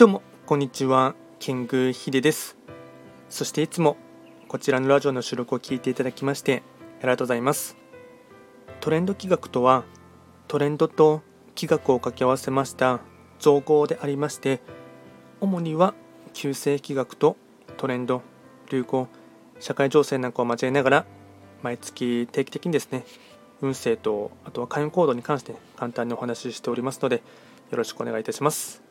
どうもこんにちは。キングヒデです。そしていつもこちらのラジオの収録を聞いていただきましてありがとうございます。トレンド企画とはトレンドと企画を掛け合わせました造語でありまして主には旧世企画とトレンド流行社会情勢なんかを交えながら毎月定期的にですね運勢とあとは開運行動に関して簡単にお話ししておりますのでよろしくお願いいたします。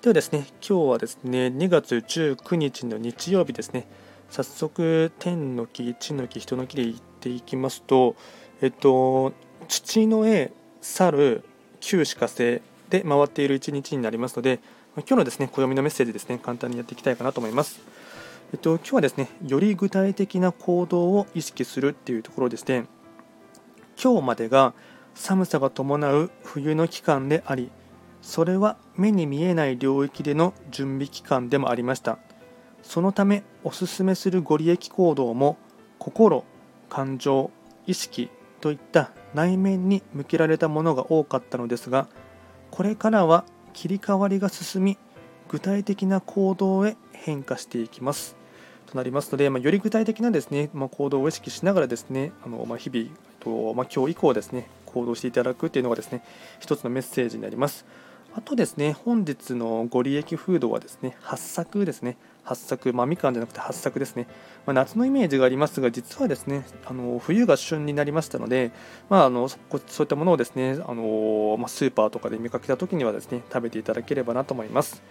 ではですね、今日はですね、2月19日の日曜日ですね、早速、天の木、地の木、人の木で言っていきますと、えっと、土の絵、猿、旧歯科星で回っている一日になりますので、今日のですね、暦のメッセージですね、簡単にやっていきたいかなと思います。えっと、今日はですね、より具体的な行動を意識するっていうところでして、今日までが寒さが伴う冬の期間であり、それは目に見えない領域での準備期間でもありましたそのためおすすめするご利益行動も心感情意識といった内面に向けられたものが多かったのですがこれからは切り替わりが進み具体的な行動へ変化していきますとなりますので、まあ、より具体的なですね、まあ、行動を意識しながらですねあの、まあ、日々と、ま今日以降ですね行動していただくというのがですね一つのメッセージになります。あとですね、本日のご利益フードはですね、八作ですね。八作、まあ、みかんじゃなくて八作ですね。まあ、夏のイメージがありますが、実はですね、あの冬が旬になりましたので、まあ、あのそういったものをですね、あのまあ、スーパーとかで見かけたときにはですね、食べていただければなと思います。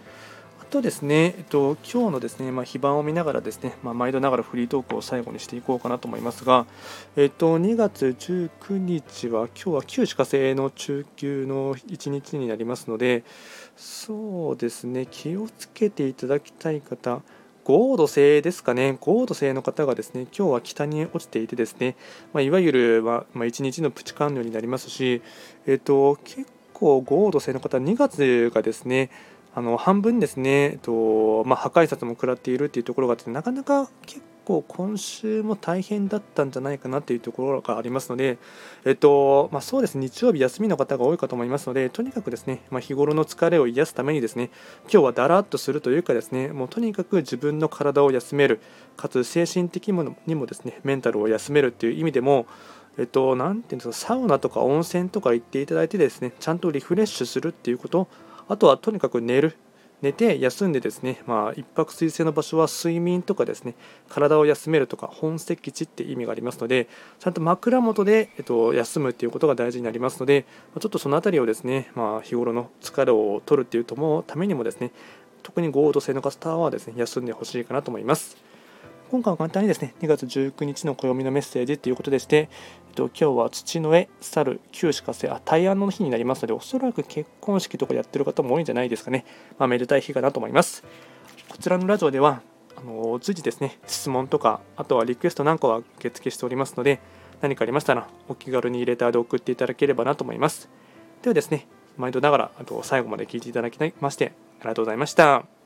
とですね、えっと、今日のですね、まあ、非番を見ながらですね、まあ、毎度ながらフリートークを最後にしていこうかなと思いますが、えっと、2月19日は、今日は旧歯科生の中級の1日になりますので、そうですね、気をつけていただきたい方、豪土星ですかね、豪土星の方がですね、今日は北に落ちていてですね、まあ、いわゆる、まあ、ま、1日のプチ完了になりますし、えっと、結構豪土星の方、2月がですね、あの半分ですね、えっとまあ、破壊殺も食らっているっていうところがあってなかなか結構今週も大変だったんじゃないかなっていうところがありますので、えっとまあ、そうです日曜日休みの方が多いかと思いますのでとにかくですね、まあ、日頃の疲れを癒すためにですね今日はだらっとするというかですねもうとにかく自分の体を休める。かつ精神的にもですねメンタルを休めるっていう意味でもえっと、なていうんですか、サウナとか温泉とか行っていただいてですね、ちゃんとリフレッシュするっていうこと、あとはとにかく寝る。寝て休んでですね、まあ、一泊水星の場所は睡眠とかですね、体を休めるとか本石地って意味がありますので、ちゃんと枕元で、えっと、休むっていうことが大事になりますので、ちょっとその辺りをですね、まあ、日頃の疲れを取るっていうともためにもですね、特に合同性の方はですね、休んでほしいかなと思います。今回は簡単にですね、2月19日の暦のメッセージということでして、えっと、今日は土の絵、猿、旧歯科生、あ、大安の日になりますので、おそらく結婚式とかやってる方も多いんじゃないですかね。まあ、めでたい日かなと思います。こちらのラジオでは、あの随時ですね、質問とか、あとはリクエストなんかは受付しておりますので、何かありましたら、お気軽にレターで送っていただければなと思います。ではですね、毎度ながら、あと最後まで聞いていただきまして、ありがとうございました。